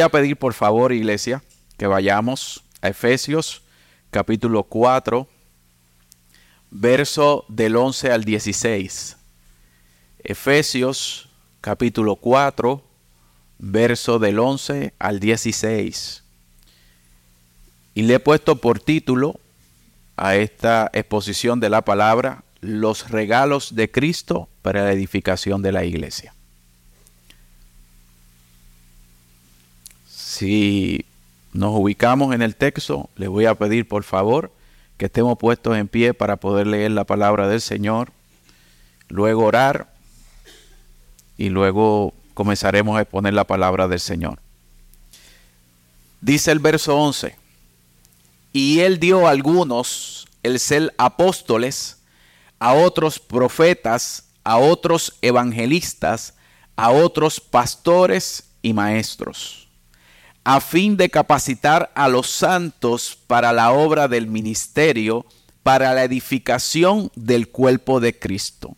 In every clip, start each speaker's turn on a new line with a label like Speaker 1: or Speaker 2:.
Speaker 1: voy a pedir por favor, iglesia, que vayamos a Efesios capítulo 4, verso del 11 al 16. Efesios capítulo 4, verso del 11 al 16. Y le he puesto por título a esta exposición de la palabra, los regalos de Cristo para la edificación de la iglesia. Si nos ubicamos en el texto, les voy a pedir por favor que estemos puestos en pie para poder leer la palabra del Señor, luego orar y luego comenzaremos a exponer la palabra del Señor. Dice el verso 11, y él dio a algunos el ser apóstoles, a otros profetas, a otros evangelistas, a otros pastores y maestros, a fin de capacitar a los santos para la obra del ministerio, para la edificación del cuerpo de Cristo,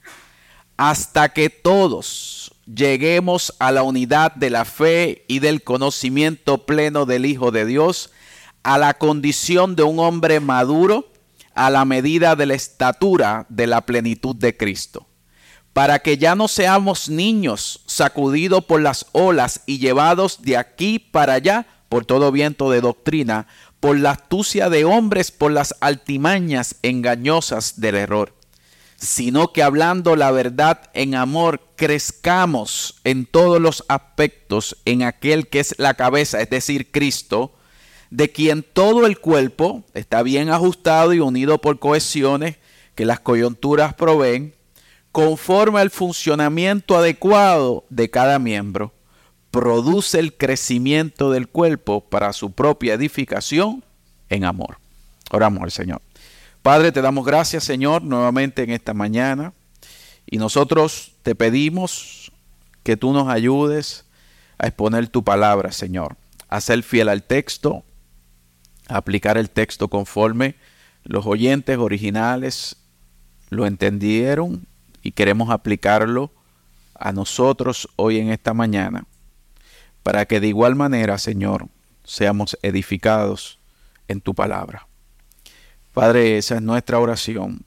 Speaker 1: hasta que todos lleguemos a la unidad de la fe y del conocimiento pleno del Hijo de Dios, a la condición de un hombre maduro, a la medida de la estatura de la plenitud de Cristo, para que ya no seamos niños sacudidos por las olas y llevados de aquí para allá por todo viento de doctrina, por la astucia de hombres, por las altimañas engañosas del error, sino que hablando la verdad en amor, crezcamos en todos los aspectos en aquel que es la cabeza, es decir, Cristo, de quien todo el cuerpo está bien ajustado y unido por cohesiones que las coyunturas proveen, conforme al funcionamiento adecuado de cada miembro, produce el crecimiento del cuerpo para su propia edificación en amor. Oramos al Señor. Padre, te damos gracias, Señor, nuevamente en esta mañana. Y nosotros te pedimos que tú nos ayudes a exponer tu palabra, Señor, a ser fiel al texto, aplicar el texto conforme los oyentes originales lo entendieron y queremos aplicarlo a nosotros hoy en esta mañana, para que de igual manera, Señor, seamos edificados en tu palabra. Padre, esa es nuestra oración.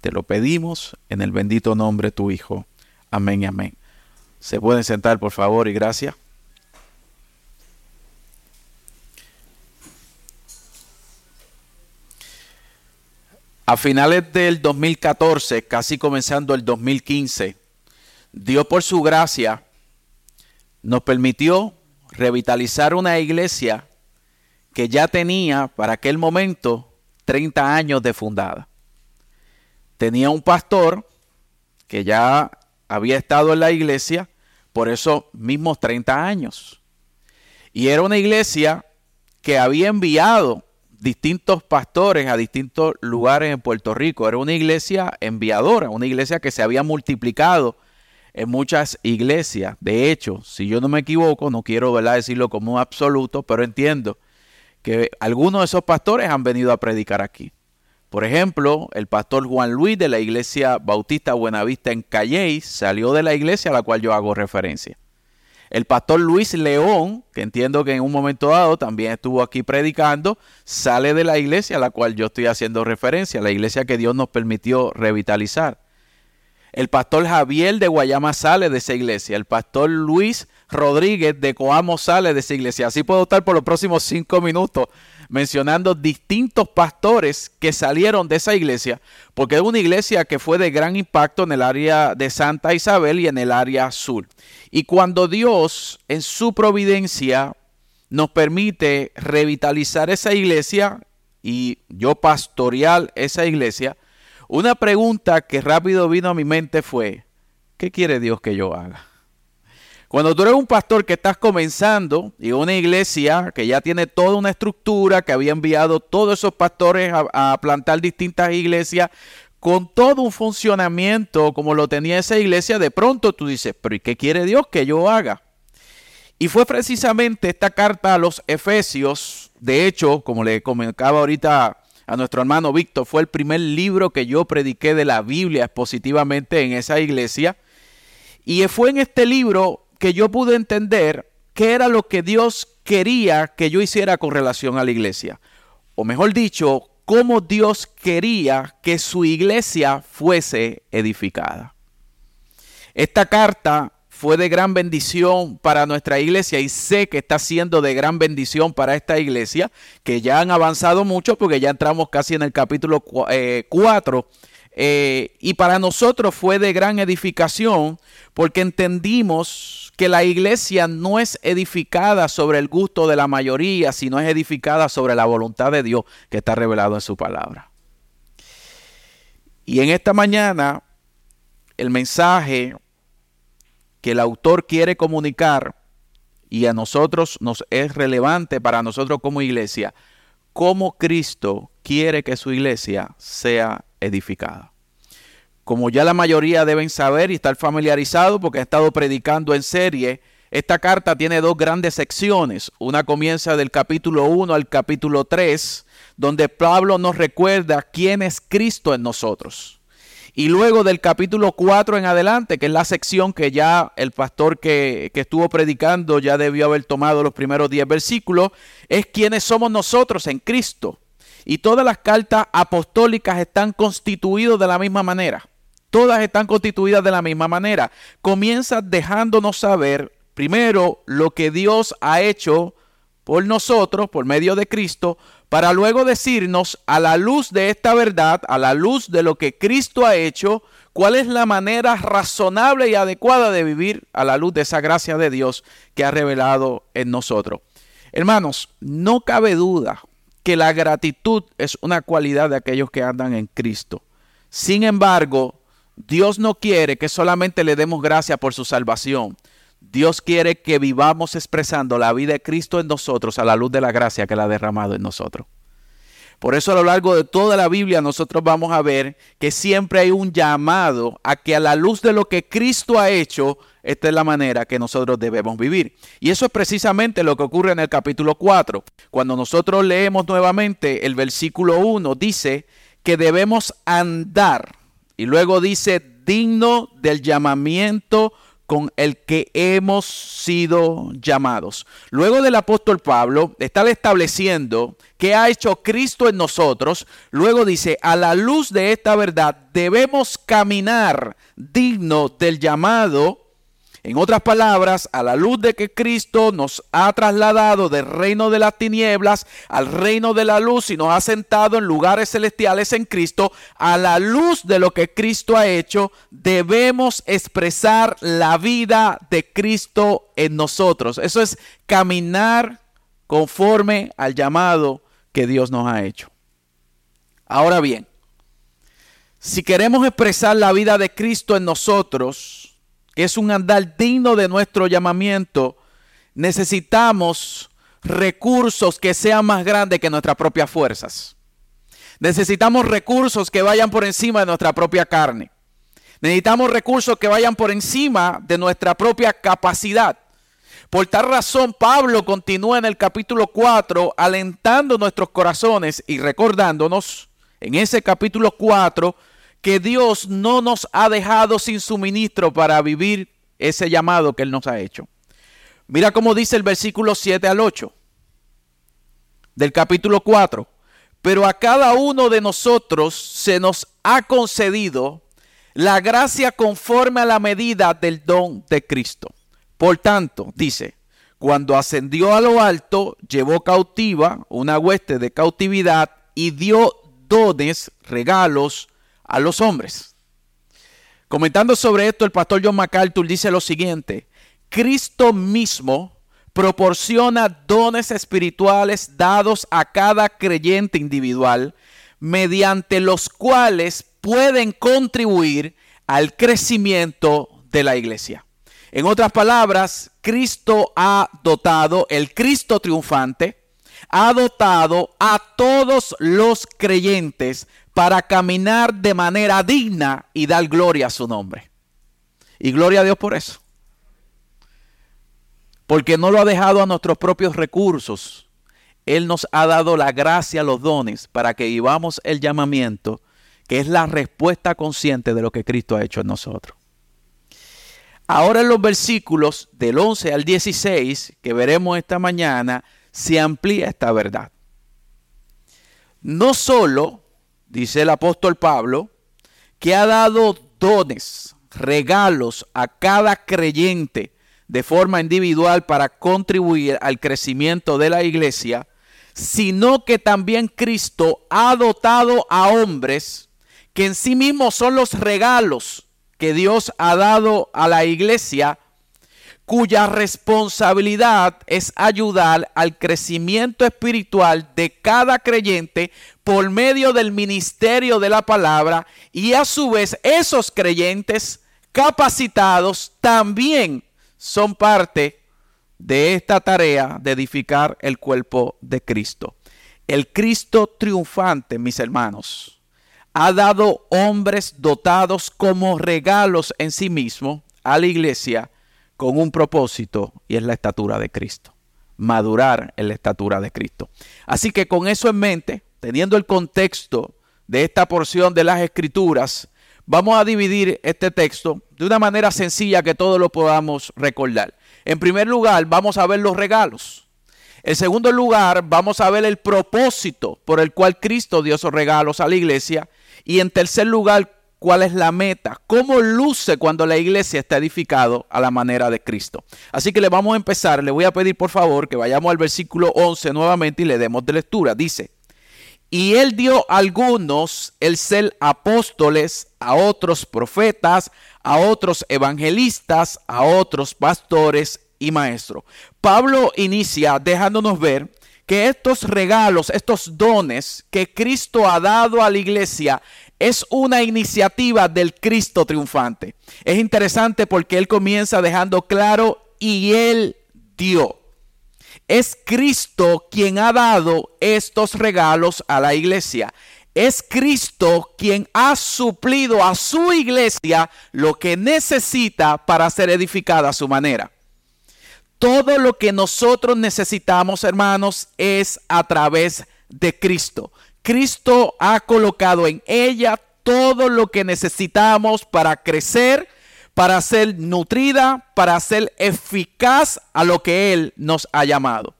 Speaker 1: Te lo pedimos en el bendito nombre de tu Hijo. Amén y amén. Se pueden sentar, por favor, y gracias. A finales del 2014, casi comenzando el 2015, Dios por su gracia nos permitió revitalizar una iglesia que ya tenía para aquel momento 30 años de fundada. Tenía un pastor que ya había estado en la iglesia por esos mismos 30 años. Y era una iglesia que había enviado distintos pastores a distintos lugares en Puerto Rico. Era una iglesia enviadora, una iglesia que se había multiplicado en muchas iglesias. De hecho, si yo no me equivoco, no quiero decirlo como un absoluto, pero entiendo que algunos de esos pastores han venido a predicar aquí. Por ejemplo, el pastor Juan Luis de la iglesia Bautista Buenavista en Calley salió de la iglesia a la cual yo hago referencia. El pastor Luis León, que entiendo que en un momento dado también estuvo aquí predicando, sale de la iglesia a la cual yo estoy haciendo referencia, la iglesia que Dios nos permitió revitalizar. El pastor Javier de Guayama sale de esa iglesia. El pastor Luis Rodríguez de Coamo sale de esa iglesia. Así puedo estar por los próximos cinco minutos mencionando distintos pastores que salieron de esa iglesia, porque es una iglesia que fue de gran impacto en el área de Santa Isabel y en el área sur. Y cuando Dios en su providencia nos permite revitalizar esa iglesia y yo pastorear esa iglesia, una pregunta que rápido vino a mi mente fue, ¿qué quiere Dios que yo haga? Cuando tú eres un pastor que estás comenzando y una iglesia que ya tiene toda una estructura, que había enviado todos esos pastores a, a plantar distintas iglesias, con todo un funcionamiento como lo tenía esa iglesia, de pronto tú dices, pero ¿y qué quiere Dios que yo haga? Y fue precisamente esta carta a los Efesios, de hecho, como le comentaba ahorita a nuestro hermano Víctor, fue el primer libro que yo prediqué de la Biblia expositivamente en esa iglesia. Y fue en este libro que yo pude entender qué era lo que Dios quería que yo hiciera con relación a la iglesia. O mejor dicho, cómo Dios quería que su iglesia fuese edificada. Esta carta fue de gran bendición para nuestra iglesia y sé que está siendo de gran bendición para esta iglesia, que ya han avanzado mucho porque ya entramos casi en el capítulo 4 eh, eh, y para nosotros fue de gran edificación porque entendimos que la iglesia no es edificada sobre el gusto de la mayoría, sino es edificada sobre la voluntad de Dios que está revelado en su palabra. Y en esta mañana el mensaje que el autor quiere comunicar y a nosotros nos es relevante para nosotros como iglesia, cómo Cristo quiere que su iglesia sea edificada. Como ya la mayoría deben saber y estar familiarizados porque he estado predicando en serie, esta carta tiene dos grandes secciones. Una comienza del capítulo 1 al capítulo 3, donde Pablo nos recuerda quién es Cristo en nosotros. Y luego del capítulo 4 en adelante, que es la sección que ya el pastor que, estuvo predicando ya debió haber tomado los primeros 10 versículos, es quiénes somos nosotros en Cristo. Y todas las cartas apostólicas están constituidas de la misma manera. Todas están constituidas de la misma manera. Comienza dejándonos saber primero lo que Dios ha hecho por nosotros, por medio de Cristo, para luego decirnos a la luz de esta verdad, a la luz de lo que Cristo ha hecho, cuál es la manera razonable y adecuada de vivir a la luz de esa gracia de Dios que ha revelado en nosotros. Hermanos, no cabe duda que la gratitud es una cualidad de aquellos que andan en Cristo. Sin embargo, Dios no quiere que solamente le demos gracia por su salvación. Dios quiere que vivamos expresando la vida de Cristo en nosotros a la luz de la gracia que Él ha derramado en nosotros. Por eso a lo largo de toda la Biblia nosotros vamos a ver que siempre hay un llamado a que a la luz de lo que Cristo ha hecho, esta es la manera que nosotros debemos vivir. Y eso es precisamente lo que ocurre en el capítulo 4. Cuando nosotros leemos nuevamente el versículo 1, dice que debemos andar. Y luego dice, digno del llamamiento con el que hemos sido llamados. Luego del apóstol Pablo está estableciendo que ha hecho Cristo en nosotros. Luego dice, a la luz de esta verdad debemos caminar digno del llamado en otras palabras, a la luz de que Cristo nos ha trasladado del reino de las tinieblas al reino de la luz y nos ha sentado en lugares celestiales en Cristo, a la luz de lo que Cristo ha hecho, debemos expresar la vida de Cristo en nosotros. Eso es caminar conforme al llamado que Dios nos ha hecho. Ahora bien, si queremos expresar la vida de Cristo en nosotros, es un andar digno de nuestro llamamiento, necesitamos recursos que sean más grandes que nuestras propias fuerzas. Necesitamos recursos que vayan por encima de nuestra propia carne. Necesitamos recursos que vayan por encima de nuestra propia capacidad. Por tal razón, Pablo continúa en el capítulo 4 alentando nuestros corazones y recordándonos en ese capítulo 4 que Dios no nos ha dejado sin suministro para vivir ese llamado que Él nos ha hecho. Mira cómo dice el versículo 7 al 8 del capítulo 4. Pero a cada uno de nosotros se nos ha concedido la gracia conforme a la medida del don de Cristo. Por tanto, dice, cuando ascendió a lo alto, llevó cautiva una hueste de cautividad y dio dones, regalos, a los hombres. Comentando sobre esto, el pastor John MacArthur dice lo siguiente, Cristo mismo proporciona dones espirituales dados a cada creyente individual, mediante los cuales pueden contribuir al crecimiento de la iglesia. En otras palabras, Cristo ha dotado, el Cristo triunfante, ha dotado a todos los creyentes para caminar de manera digna y dar gloria a su nombre. Y gloria a Dios por eso. Porque no lo ha dejado a nuestros propios recursos. Él nos ha dado la gracia, los dones, para que vivamos el llamamiento, que es la respuesta consciente de lo que Cristo ha hecho en nosotros. Ahora en los versículos del 11 al 16 que veremos esta mañana, se amplía esta verdad. No solo, dice el apóstol Pablo, que ha dado dones, regalos a cada creyente de forma individual para contribuir al crecimiento de la iglesia, sino que también Cristo ha dotado a hombres que en sí mismos son los regalos que Dios ha dado a la iglesia, cuya responsabilidad es ayudar al crecimiento espiritual de cada creyente por medio del ministerio de la palabra y a su vez esos creyentes capacitados también son parte de esta tarea de edificar el cuerpo de Cristo. El Cristo triunfante, mis hermanos, ha dado hombres dotados como regalos en sí mismo a la iglesia con un propósito y es la estatura de Cristo. Madurar en la estatura de Cristo. Así que con eso en mente, teniendo el contexto de esta porción de las escrituras, vamos a dividir este texto de una manera sencilla que todos lo podamos recordar. En primer lugar, vamos a ver los regalos. En segundo lugar, vamos a ver el propósito por el cual Cristo dio esos regalos a la iglesia. Y en tercer lugar, cuál es la meta, cómo luce cuando la iglesia está edificado a la manera de Cristo. Así que le vamos a empezar, le voy a pedir por favor que vayamos al versículo 11 nuevamente y le demos de lectura. Dice, y él dio a algunos el ser apóstoles, a otros profetas, a otros evangelistas, a otros pastores y maestros. Pablo inicia dejándonos ver que estos regalos, estos dones que Cristo ha dado a la iglesia es una iniciativa del Cristo triunfante. Es interesante porque él comienza dejando claro y él dio. Es Cristo quien ha dado estos regalos a la iglesia. Es Cristo quien ha suplido a su iglesia lo que necesita para ser edificada a su manera. Todo lo que nosotros necesitamos, hermanos, es a través de Cristo. Cristo ha colocado en ella todo lo que necesitamos para crecer, para ser nutrida, para ser eficaz a lo que Él nos ha llamado.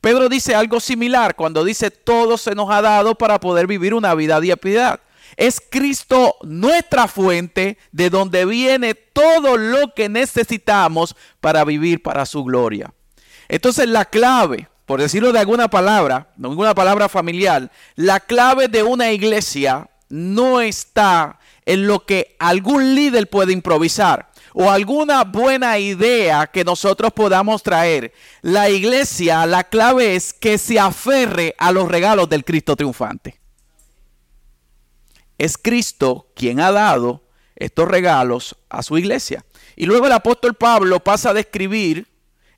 Speaker 1: Pedro dice algo similar cuando dice todo se nos ha dado para poder vivir una vida de piedad. Es Cristo nuestra fuente de donde viene todo lo que necesitamos para vivir para su gloria. Entonces la clave, por decirlo de alguna palabra, no ninguna palabra familiar, la clave de una iglesia no está en lo que algún líder puede improvisar o alguna buena idea que nosotros podamos traer. La iglesia, la clave es que se aferre a los regalos del Cristo triunfante. Es Cristo quien ha dado estos regalos a su iglesia. Y luego el apóstol Pablo pasa a describir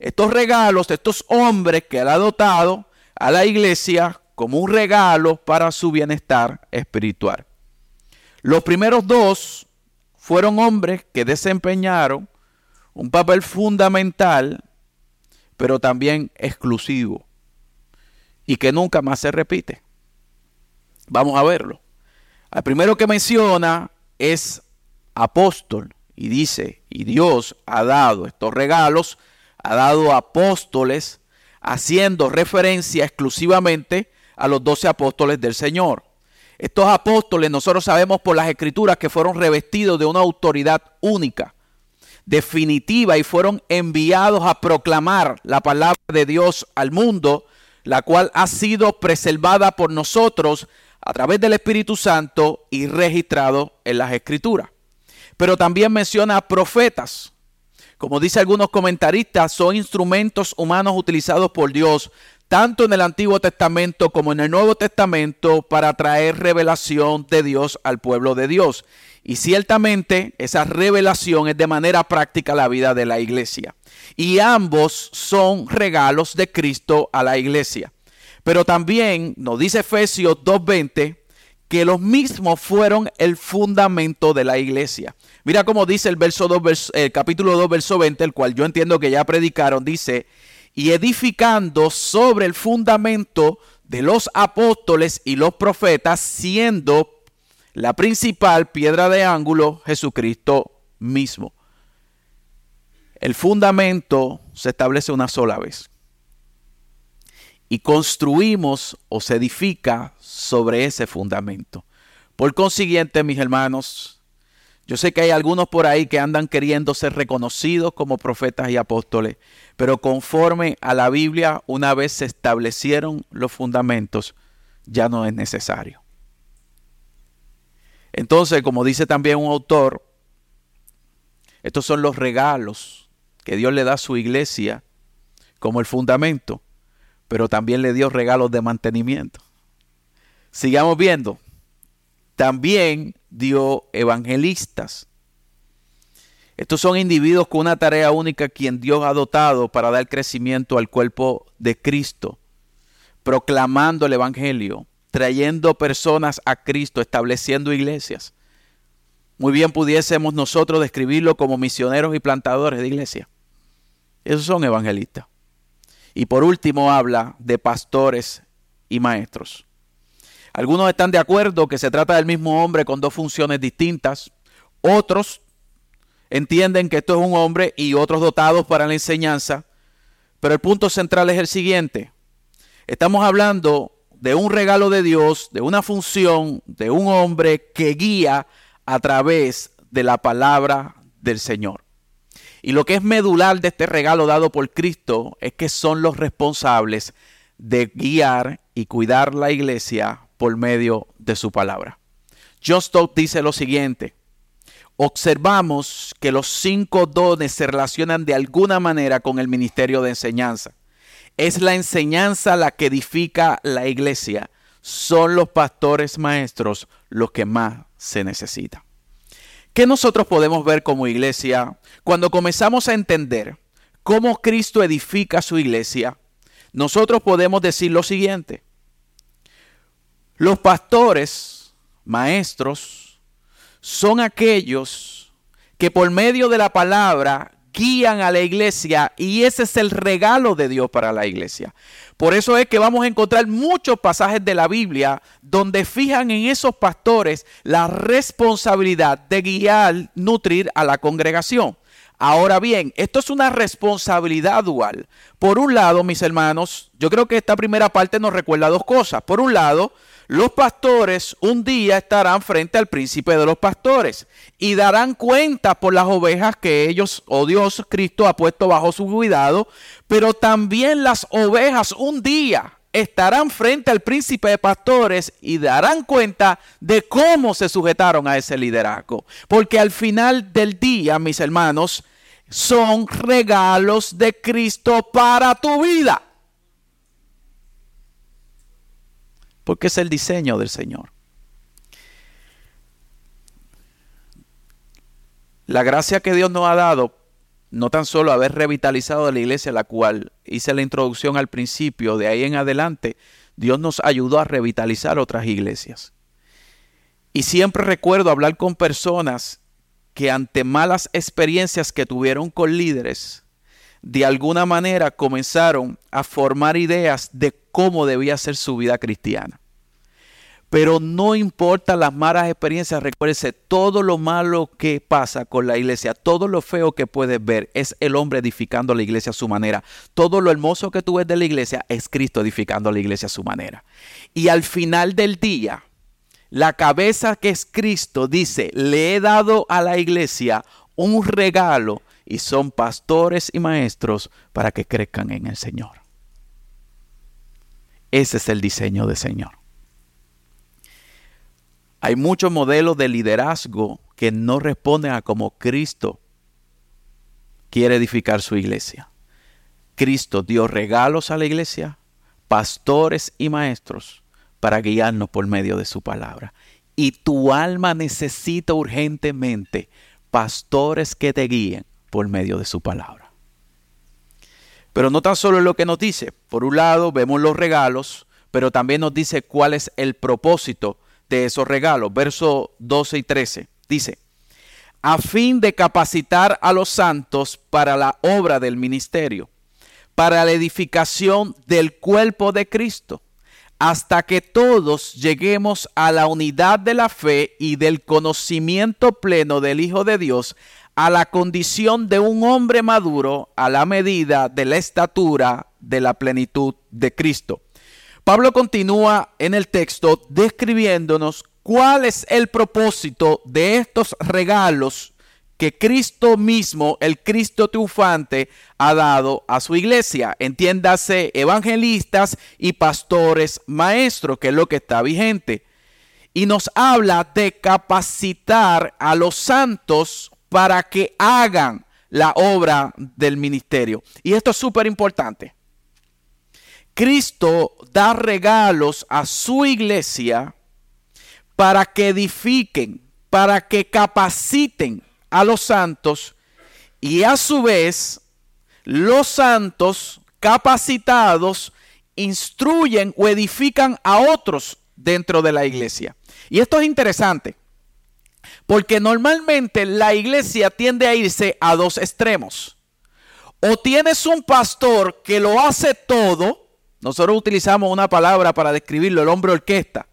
Speaker 1: estos regalos, estos hombres que él ha dotado a la iglesia como un regalo para su bienestar espiritual. Los primeros dos fueron hombres que desempeñaron un papel fundamental, pero también exclusivo, y que nunca más se repite. Vamos a verlo. El primero que menciona es apóstol y dice, y Dios ha dado estos regalos, ha dado apóstoles, haciendo referencia exclusivamente a los doce apóstoles del Señor. Estos apóstoles nosotros sabemos por las escrituras que fueron revestidos de una autoridad única, definitiva, y fueron enviados a proclamar la palabra de Dios al mundo, la cual ha sido preservada por nosotros a través del Espíritu Santo y registrado en las escrituras. Pero también menciona profetas. Como dice algunos comentaristas, son instrumentos humanos utilizados por Dios tanto en el Antiguo Testamento como en el Nuevo Testamento, para traer revelación de Dios al pueblo de Dios. Y ciertamente esa revelación es de manera práctica la vida de la iglesia. Y ambos son regalos de Cristo a la iglesia. Pero también nos dice Efesios 2.20 que los mismos fueron el fundamento de la iglesia. Mira cómo dice el, verso 2, el capítulo 2, verso 20, el cual yo entiendo que ya predicaron, dice, y edificando sobre el fundamento de los apóstoles y los profetas, siendo la principal piedra de ángulo Jesucristo mismo. El fundamento se establece una sola vez. Y construimos o se edifica sobre ese fundamento. Por consiguiente, mis hermanos, yo sé que hay algunos por ahí que andan queriendo ser reconocidos como profetas y apóstoles, pero conforme a la Biblia, una vez se establecieron los fundamentos, ya no es necesario. Entonces, como dice también un autor, estos son los regalos que Dios le da a su iglesia como el fundamento, pero también le dio regalos de mantenimiento. Sigamos viendo. También dio evangelistas. Estos son individuos con una tarea única quien Dios ha dotado para dar crecimiento al cuerpo de Cristo, proclamando el Evangelio, trayendo personas a Cristo, estableciendo iglesias. Muy bien pudiésemos nosotros describirlo como misioneros y plantadores de iglesia. Esos son evangelistas. Y por último habla de pastores y maestros. Algunos están de acuerdo que se trata del mismo hombre con dos funciones distintas. Otros entienden que esto es un hombre y otros dotados para la enseñanza. Pero el punto central es el siguiente. Estamos hablando de un regalo de Dios, de una función, de un hombre que guía a través de la palabra del Señor. Y lo que es medular de este regalo dado por Cristo es que son los responsables de guiar y cuidar la iglesia por medio de su palabra. John Stott dice lo siguiente, observamos que los cinco dones se relacionan de alguna manera con el ministerio de enseñanza. Es la enseñanza la que edifica la iglesia. Son los pastores maestros los que más se necesitan. ¿Qué nosotros podemos ver como iglesia cuando comenzamos a entender cómo Cristo edifica su iglesia? Nosotros podemos decir lo siguiente. Los pastores, maestros, son aquellos que por medio de la palabra guían a la iglesia y ese es el regalo de Dios para la iglesia. Por eso es que vamos a encontrar muchos pasajes de la Biblia donde fijan en esos pastores la responsabilidad de guiar, nutrir a la congregación. Ahora bien, esto es una responsabilidad dual. Por un lado, mis hermanos, yo creo que esta primera parte nos recuerda dos cosas. Por un lado, los pastores un día estarán frente al príncipe de los pastores y darán cuenta por las ovejas que ellos o Dios Cristo ha puesto bajo su cuidado, pero también las ovejas un día estarán frente al príncipe de pastores y darán cuenta de cómo se sujetaron a ese liderazgo. Porque al final del día, mis hermanos, son regalos de Cristo para tu vida. Porque es el diseño del Señor. La gracia que Dios nos ha dado, no tan solo haber revitalizado la iglesia, la cual hice la introducción al principio, de ahí en adelante, Dios nos ayudó a revitalizar otras iglesias. Y siempre recuerdo hablar con personas que ante malas experiencias que tuvieron con líderes, de alguna manera comenzaron a formar ideas de cómo debía ser su vida cristiana. Pero no importa las malas experiencias, recuérdese, todo lo malo que pasa con la iglesia, todo lo feo que puedes ver, es el hombre edificando la iglesia a su manera. Todo lo hermoso que tú ves de la iglesia es Cristo edificando la iglesia a su manera. Y al final del día, la cabeza que es Cristo dice, le he dado a la iglesia un regalo y son pastores y maestros para que crezcan en el Señor. Ese es el diseño del Señor. Hay muchos modelos de liderazgo que no responden a cómo Cristo quiere edificar su iglesia. Cristo dio regalos a la iglesia, pastores y maestros para guiarnos por medio de su palabra. Y tu alma necesita urgentemente pastores que te guíen por medio de su palabra. Pero no tan solo es lo que nos dice. Por un lado vemos los regalos, pero también nos dice cuál es el propósito de esos regalos. Verso 12 y 13 dice, a fin de capacitar a los santos para la obra del ministerio, para la edificación del cuerpo de Cristo, hasta que todos lleguemos a la unidad de la fe y del conocimiento pleno del Hijo de Dios, a la condición de un hombre maduro a la medida de la estatura de la plenitud de Cristo. Pablo continúa en el texto describiéndonos cuál es el propósito de estos regalos que Cristo mismo, el Cristo triunfante, ha dado a su iglesia. Entiéndase, evangelistas y pastores maestros, que es lo que está vigente. Y nos habla de capacitar a los santos para que hagan la obra del ministerio. Y esto es súper importante. Cristo da regalos a su iglesia para que edifiquen, para que capaciten a los santos y a su vez los santos capacitados instruyen o edifican a otros dentro de la iglesia. Y esto es interesante, porque normalmente la iglesia tiende a irse a dos extremos. O tienes un pastor que lo hace todo, nosotros utilizamos una palabra para describirlo, el hombre orquesta.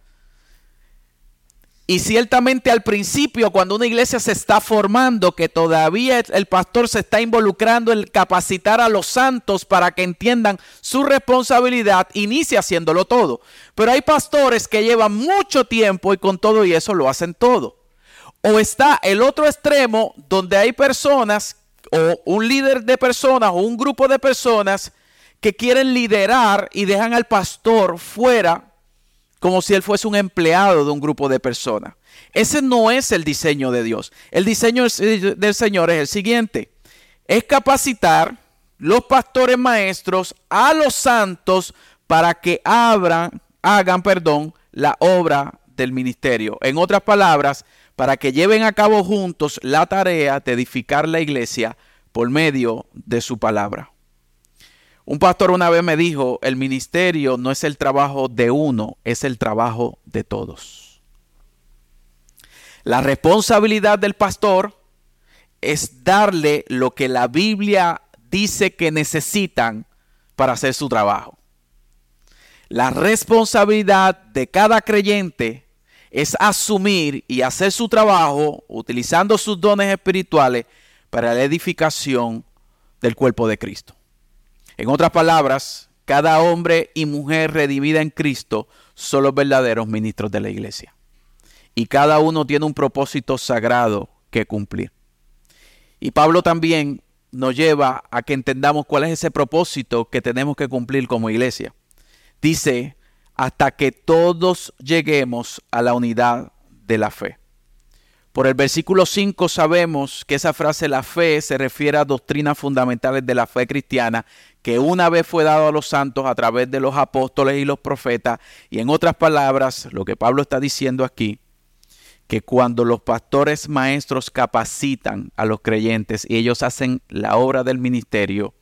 Speaker 1: Y ciertamente al principio, cuando una iglesia se está formando, que todavía el pastor se está involucrando en capacitar a los santos para que entiendan su responsabilidad, inicia haciéndolo todo. Pero hay pastores que llevan mucho tiempo y con todo y eso lo hacen todo. O está el otro extremo donde hay personas o un líder de personas o un grupo de personas que quieren liderar y dejan al pastor fuera como si él fuese un empleado de un grupo de personas. Ese no es el diseño de Dios. El diseño del Señor es el siguiente. Es capacitar los pastores maestros a los santos para que abran, hagan, perdón, la obra del ministerio. En otras palabras, para que lleven a cabo juntos la tarea de edificar la iglesia por medio de su palabra. Un pastor una vez me dijo, el ministerio no es el trabajo de uno, es el trabajo de todos. La responsabilidad del pastor es darle lo que la Biblia dice que necesitan para hacer su trabajo. La responsabilidad de cada creyente es asumir y hacer su trabajo utilizando sus dones espirituales para la edificación del cuerpo de Cristo. En otras palabras, cada hombre y mujer redimida en Cristo son los verdaderos ministros de la iglesia. Y cada uno tiene un propósito sagrado que cumplir. Y Pablo también nos lleva a que entendamos cuál es ese propósito que tenemos que cumplir como iglesia. Dice, hasta que todos lleguemos a la unidad de la fe. Por el versículo 5 sabemos que esa frase la fe se refiere a doctrinas fundamentales de la fe cristiana que una vez fue dado a los santos a través de los apóstoles y los profetas. Y en otras palabras, lo que Pablo está diciendo aquí, que cuando los pastores maestros capacitan a los creyentes y ellos hacen la obra del ministerio,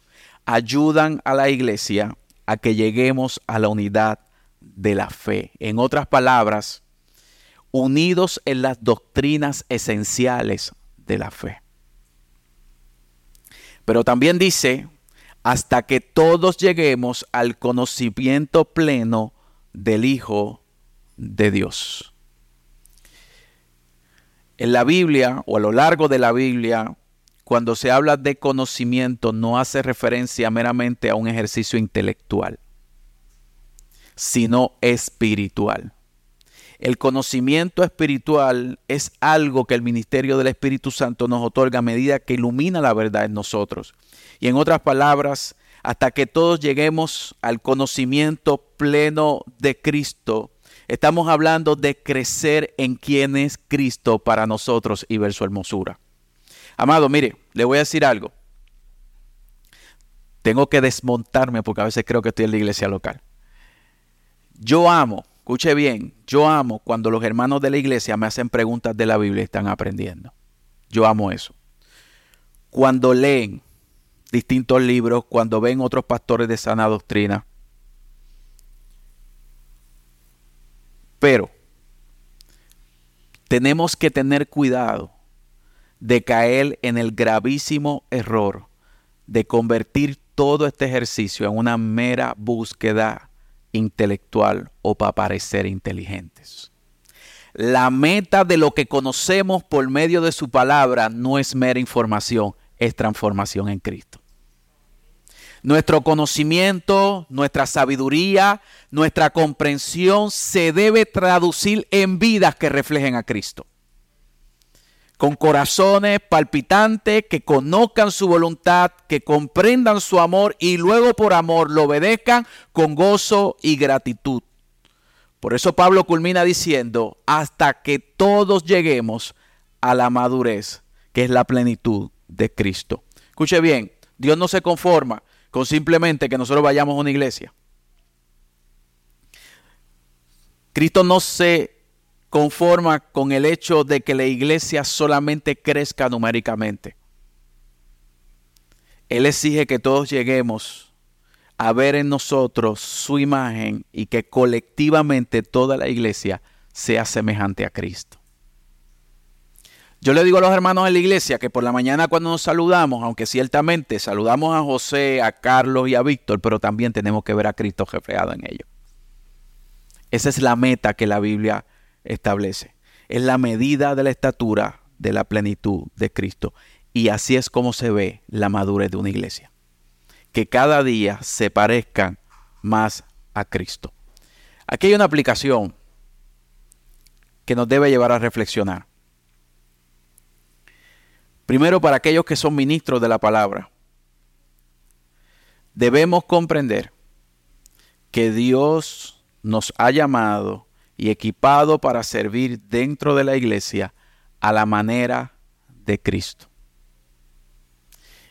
Speaker 1: ayudan a la iglesia a que lleguemos a la unidad de la fe. En otras palabras, unidos en las doctrinas esenciales de la fe. Pero también dice, hasta que todos lleguemos al conocimiento pleno del Hijo de Dios. En la Biblia o a lo largo de la Biblia, cuando se habla de conocimiento, no hace referencia meramente a un ejercicio intelectual, sino espiritual. El conocimiento espiritual es algo que el ministerio del Espíritu Santo nos otorga a medida que ilumina la verdad en nosotros. Y en otras palabras, hasta que todos lleguemos al conocimiento pleno de Cristo, estamos hablando de crecer en quién es Cristo para nosotros y ver su hermosura. Amado, mire, le voy a decir algo. Tengo que desmontarme porque a veces creo que estoy en la iglesia local. Yo amo Escuche bien, yo amo cuando los hermanos de la iglesia me hacen preguntas de la Biblia y están aprendiendo. Yo amo eso. Cuando leen distintos libros, cuando ven otros pastores de sana doctrina. Pero tenemos que tener cuidado de caer en el gravísimo error de convertir todo este ejercicio en una mera búsqueda intelectual o para parecer inteligentes. la meta de lo que conocemos por medio de su palabra no es mera información, es transformación en Cristo. Nuestro conocimiento, nuestra sabiduría, nuestra comprensión se debe traducir en vidas que reflejen a Cristo. Con corazones palpitantes, que conozcan su voluntad, que comprendan su amor y luego por amor lo obedezcan con gozo y gratitud. Por eso Pablo culmina diciendo, hasta que todos lleguemos a la madurez, que es la plenitud de Cristo. Escuche bien, Dios no se conforma con simplemente que nosotros vayamos a una iglesia. Cristo no se conforma con el hecho de que la iglesia solamente crezca numéricamente. Él exige que todos lleguemos a ver en nosotros su imagen y que colectivamente toda la iglesia sea semejante a Cristo. Yo le digo a los hermanos de la iglesia que por la mañana cuando nos saludamos, aunque ciertamente saludamos a José, a Carlos y a Víctor, pero también tenemos que ver a Cristo reflejado en ellos. Esa es la meta que la Biblia establece. Es la medida de la estatura de la plenitud de Cristo. Y así es como se ve la madurez de una iglesia que cada día se parezcan más a Cristo. Aquí hay una aplicación que nos debe llevar a reflexionar. Primero, para aquellos que son ministros de la palabra, debemos comprender que Dios nos ha llamado y equipado para servir dentro de la iglesia a la manera de Cristo.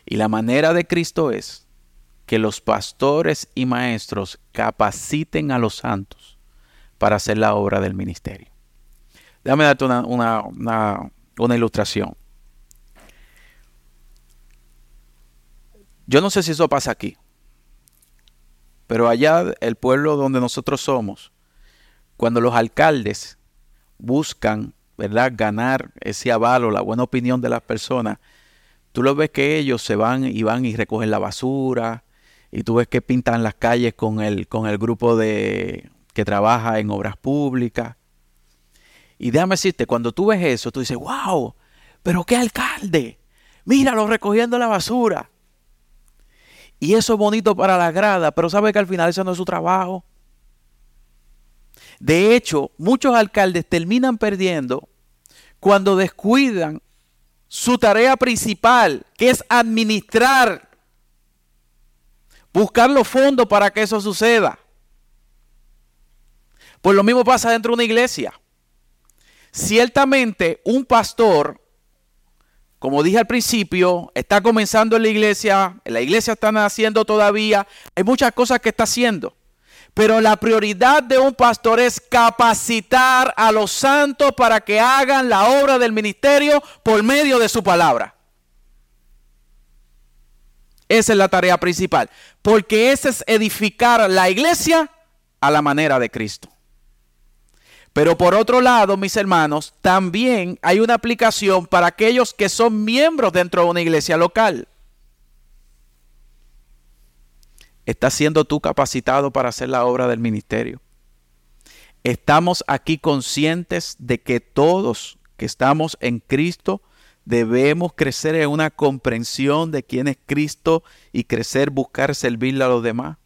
Speaker 1: Y la manera de Cristo es que los pastores y maestros capaciten a los santos para hacer la obra del ministerio. Déjame darte una, ilustración. Yo no sé si eso pasa aquí, pero allá el pueblo donde nosotros somos, cuando los alcaldes buscan, ¿verdad?, ganar ese avalo, la buena opinión de las personas, tú lo ves que ellos se van y van y recogen la basura, y tú ves que pintan las calles con el, con el grupo de, que trabaja en obras públicas. Y déjame decirte, cuando tú ves eso, tú dices, wow, pero qué alcalde, míralo recogiendo la basura. Y eso es bonito para la grada, pero sabe que al final eso no es su trabajo. De hecho, muchos alcaldes terminan perdiendo cuando descuidan su tarea principal, que es administrar buscar los fondos para que eso suceda. Pues lo mismo pasa dentro de una iglesia. Ciertamente un pastor, como dije al principio, está comenzando en la iglesia, en la iglesia están haciendo todavía, hay muchas cosas que está haciendo. Pero la prioridad de un pastor es capacitar a los santos para que hagan la obra del ministerio por medio de su palabra. Esa es la tarea principal. Porque ese es edificar la iglesia a la manera de Cristo. Pero por otro lado, mis hermanos, también hay una aplicación para aquellos que son miembros dentro de una iglesia local. ¿Estás siendo tú capacitado para hacer la obra del ministerio? Estamos aquí conscientes de que todos que estamos en Cristo debemos crecer en una comprensión de quién es Cristo y crecer, buscar servirle a los demás.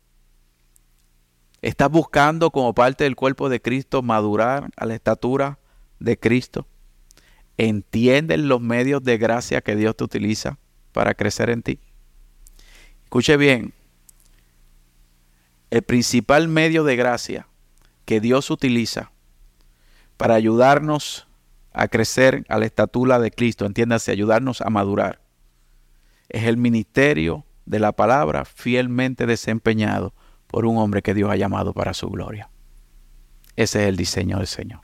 Speaker 1: ¿Estás buscando como parte del cuerpo de Cristo madurar a la estatura de Cristo? ¿Entiendes los medios de gracia que Dios te utiliza para crecer en ti? Escuche bien, el principal medio de gracia que Dios utiliza para ayudarnos a crecer a la estatura de Cristo, entiéndase, ayudarnos a madurar. Es el ministerio de la palabra fielmente desempeñado por un hombre que Dios ha llamado para su gloria. Ese es el diseño del Señor.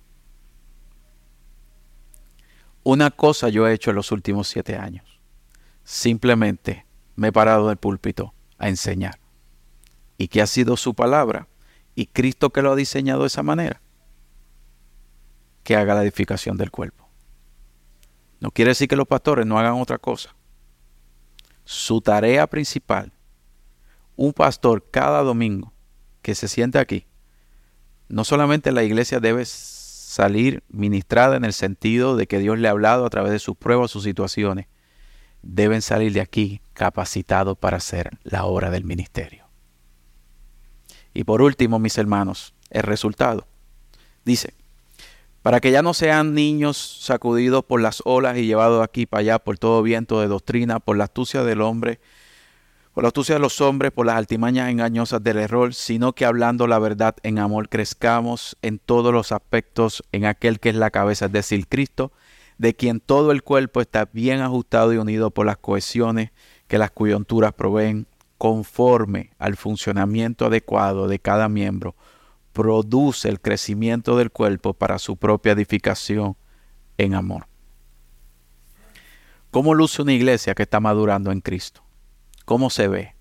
Speaker 1: Una cosa yo he hecho en los últimos siete años. Simplemente me he parado del púlpito a enseñar. ¿Y qué ha sido su palabra? Y Cristo que lo ha diseñado de esa manera que haga la edificación del cuerpo. No quiere decir que los pastores no hagan otra cosa. Su tarea principal, un pastor cada domingo que se siente aquí, no solamente la iglesia debe salir ministrada en el sentido de que Dios le ha hablado a través de sus pruebas, sus situaciones, deben salir de aquí capacitados para hacer la obra del ministerio. Y por último, mis hermanos, el resultado. Dice, para que ya no sean niños sacudidos por las olas y llevados aquí para allá por todo viento de doctrina, por la astucia del hombre, por la astucia de los hombres, por las altimañas engañosas del error, sino que hablando la verdad en amor crezcamos en todos los aspectos en aquel que es la cabeza, es decir, Cristo, de quien todo el cuerpo está bien ajustado y unido por las cohesiones que las coyunturas proveen, conforme al funcionamiento adecuado de cada miembro, produce el crecimiento del cuerpo para su propia edificación en amor. ¿Cómo luce una iglesia que está madurando en Cristo? ¿Cómo se ve?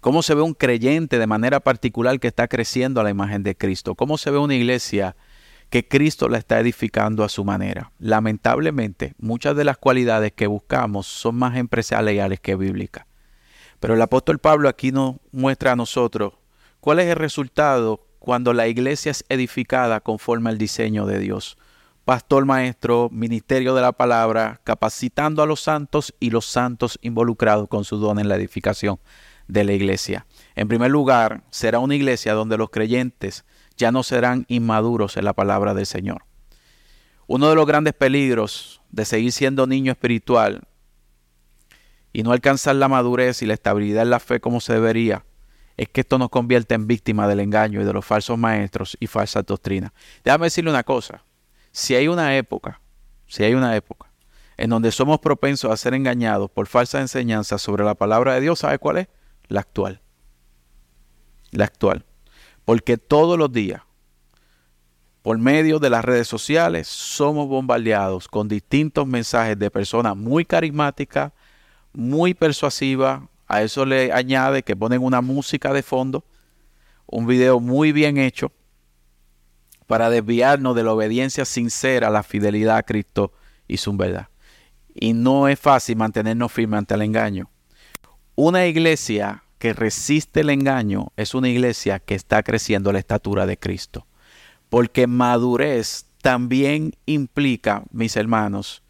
Speaker 1: ¿Cómo se ve un creyente de manera particular que está creciendo a la imagen de Cristo? ¿Cómo se ve una iglesia que Cristo la está edificando a su manera. Lamentablemente, muchas de las cualidades que buscamos son más empresariales que bíblicas. Pero el apóstol Pablo aquí nos muestra a nosotros cuál es el resultado cuando la iglesia es edificada conforme al diseño de Dios. Pastor maestro, ministerio de la palabra, capacitando a los santos y los santos involucrados con su don en la edificación de la iglesia. En primer lugar, será una iglesia donde los creyentes ya no serán inmaduros en la palabra del Señor. Uno de los grandes peligros de seguir siendo niño espiritual y no alcanzar la madurez y la estabilidad en la fe como se debería, es que esto nos convierte en víctimas del engaño y de los falsos maestros y falsas doctrinas. Déjame decirle una cosa, si hay una época, si hay una época en donde somos propensos a ser engañados por falsas enseñanzas sobre la palabra de Dios, ¿sabe cuál es? La actual. La actual. Porque todos los días, por medio de las redes sociales, somos bombardeados con distintos mensajes de personas muy carismáticas, muy persuasivas. A eso le añade que ponen una música de fondo, un video muy bien hecho para desviarnos de la obediencia sincera, la fidelidad a Cristo y su verdad. Y no es fácil mantenernos firmes ante el engaño. Una iglesia que resiste el engaño es una iglesia que está creciendo la estatura de Cristo. Porque madurez también implica, mis hermanos,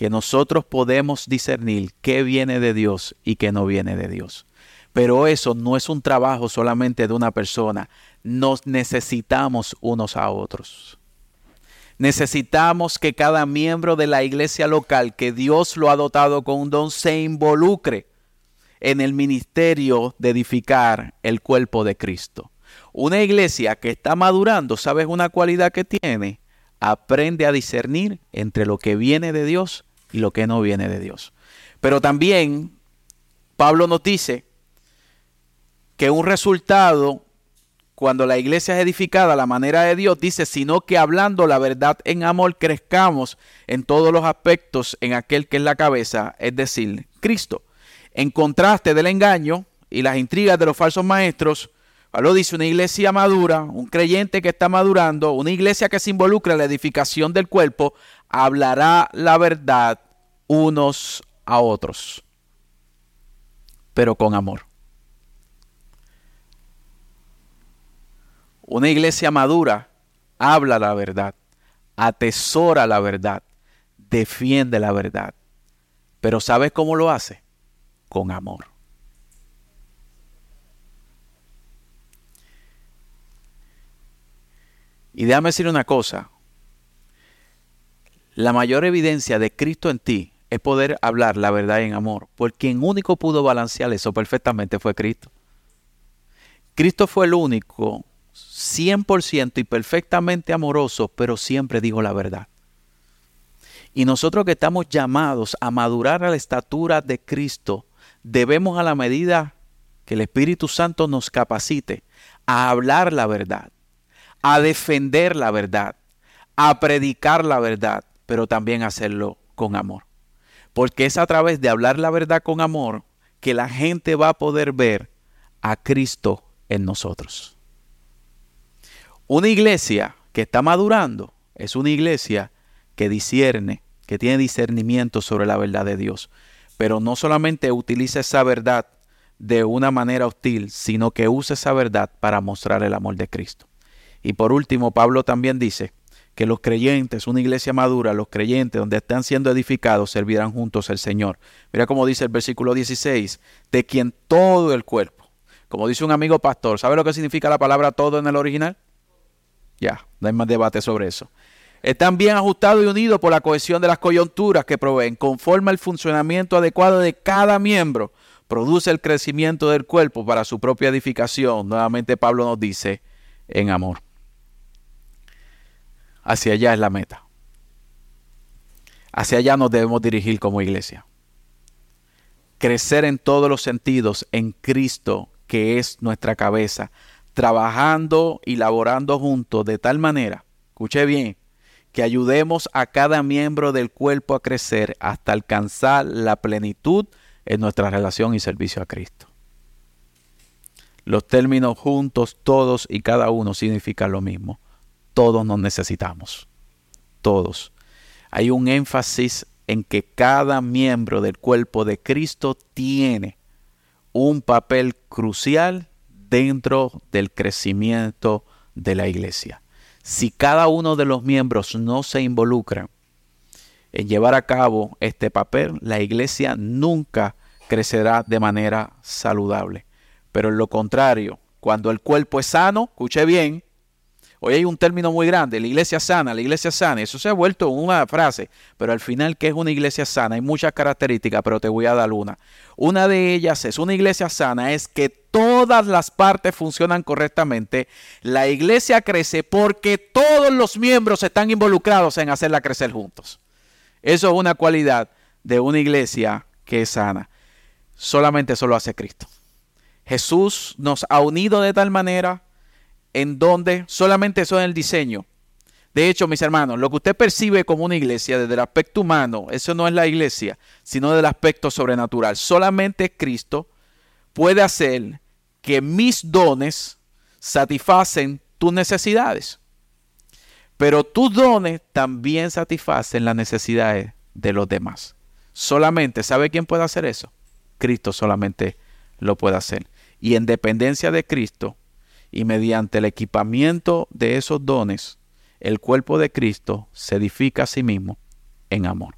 Speaker 1: que nosotros podemos discernir qué viene de Dios y qué no viene de Dios. Pero eso no es un trabajo solamente de una persona. Nos necesitamos unos a otros. Necesitamos que cada miembro de la iglesia local que Dios lo ha dotado con un don se involucre en el ministerio de edificar el cuerpo de Cristo. Una iglesia que está madurando, ¿sabes una cualidad que tiene? Aprende a discernir entre lo que viene de Dios y lo que no viene de Dios. Pero también Pablo nos dice que un resultado cuando la iglesia es edificada a la manera de Dios, dice, sino que hablando la verdad en amor crezcamos en todos los aspectos en aquel que es la cabeza, es decir, Cristo. En contraste del engaño y las intrigas de los falsos maestros, Pablo dice una iglesia madura, un creyente que está madurando, una iglesia que se involucra en la edificación del cuerpo, hablará la verdad unos a otros, pero con amor. Una iglesia madura habla la verdad, atesora la verdad, defiende la verdad. Pero ¿sabes cómo lo hace? con amor. Y déjame decir una cosa. La mayor evidencia de Cristo en ti es poder hablar la verdad en amor, porque quien único pudo balancear eso perfectamente fue Cristo. Cristo fue el único 100% y perfectamente amoroso, pero siempre dijo la verdad. Y nosotros que estamos llamados a madurar a la estatura de Cristo, debemos a la medida que el Espíritu Santo nos capacite a hablar la verdad, a defender la verdad, a predicar la verdad, pero también hacerlo con amor. Porque es a través de hablar la verdad con amor que la gente va a poder ver a Cristo en nosotros. Una iglesia que está madurando es una iglesia que discierne, que tiene discernimiento sobre la verdad de Dios pero no solamente utiliza esa verdad de una manera hostil, sino que usa esa verdad para mostrar el amor de Cristo. Y por último, Pablo también dice que los creyentes, una iglesia madura, los creyentes donde están siendo edificados, servirán juntos al Señor. Mira cómo dice el versículo 16, de quien todo el cuerpo, como dice un amigo pastor, ¿sabe lo que significa la palabra todo en el original? Ya, no hay más debate sobre eso. Están bien ajustados y unidos por la cohesión de las coyunturas que proveen, conforme al funcionamiento adecuado de cada miembro, produce el crecimiento del cuerpo para su propia edificación. Nuevamente Pablo nos dice, en amor. Hacia allá es la meta. Hacia allá nos debemos dirigir como iglesia. Crecer en todos los sentidos en Cristo, que es nuestra cabeza, trabajando y laborando juntos de tal manera, escuche bien, que ayudemos a cada miembro del cuerpo a crecer hasta alcanzar la plenitud en nuestra relación y servicio a Cristo. Los términos juntos, todos y cada uno significan lo mismo. Todos nos necesitamos. Todos. Hay un énfasis en que cada miembro del cuerpo de Cristo tiene un papel crucial dentro del crecimiento de la iglesia. Si cada uno de los miembros no se involucra en llevar a cabo este papel, la iglesia nunca crecerá de manera saludable. Pero en lo contrario, cuando el cuerpo es sano, escuche bien, Hoy hay un término muy grande, la iglesia sana, la iglesia sana. Eso se ha vuelto una frase, pero al final, ¿qué es una iglesia sana? Hay muchas características, pero te voy a dar una. Una de ellas es, una iglesia sana es que todas las partes funcionan correctamente. La iglesia crece porque todos los miembros están involucrados en hacerla crecer juntos. Eso es una cualidad de una iglesia que es sana. Solamente eso lo hace Cristo. Jesús nos ha unido de tal manera en donde solamente es el diseño. De hecho, mis hermanos, lo que usted percibe como una iglesia desde el aspecto humano, eso no es la iglesia, sino del aspecto sobrenatural. Solamente Cristo puede hacer que mis dones satisfacen tus necesidades. Pero tus dones también satisfacen las necesidades de los demás. Solamente, ¿sabe quién puede hacer eso? Cristo solamente lo puede hacer. Y en dependencia de Cristo, y mediante el equipamiento de esos dones, el cuerpo de Cristo se edifica a sí mismo en amor.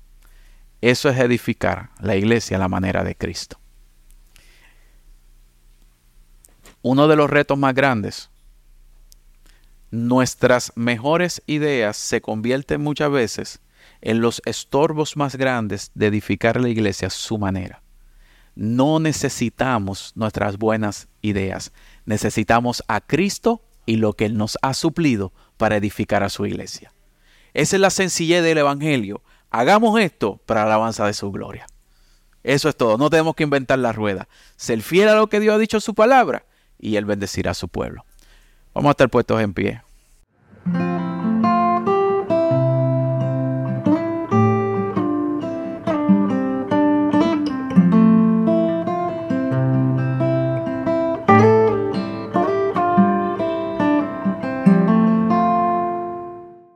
Speaker 1: Eso es edificar la iglesia a la manera de Cristo. Uno de los retos más grandes, nuestras mejores ideas se convierten muchas veces en los estorbos más grandes de edificar la iglesia a su manera. No necesitamos nuestras buenas ideas, necesitamos a Cristo y lo que Él nos ha suplido para edificar a su iglesia. Esa es la sencillez del Evangelio. Hagamos esto para la alabanza de su gloria. Eso es todo. No tenemos que inventar la rueda. Ser fiel a lo que Dios ha dicho en su palabra y Él bendecirá a su pueblo. Vamos a estar puestos en pie.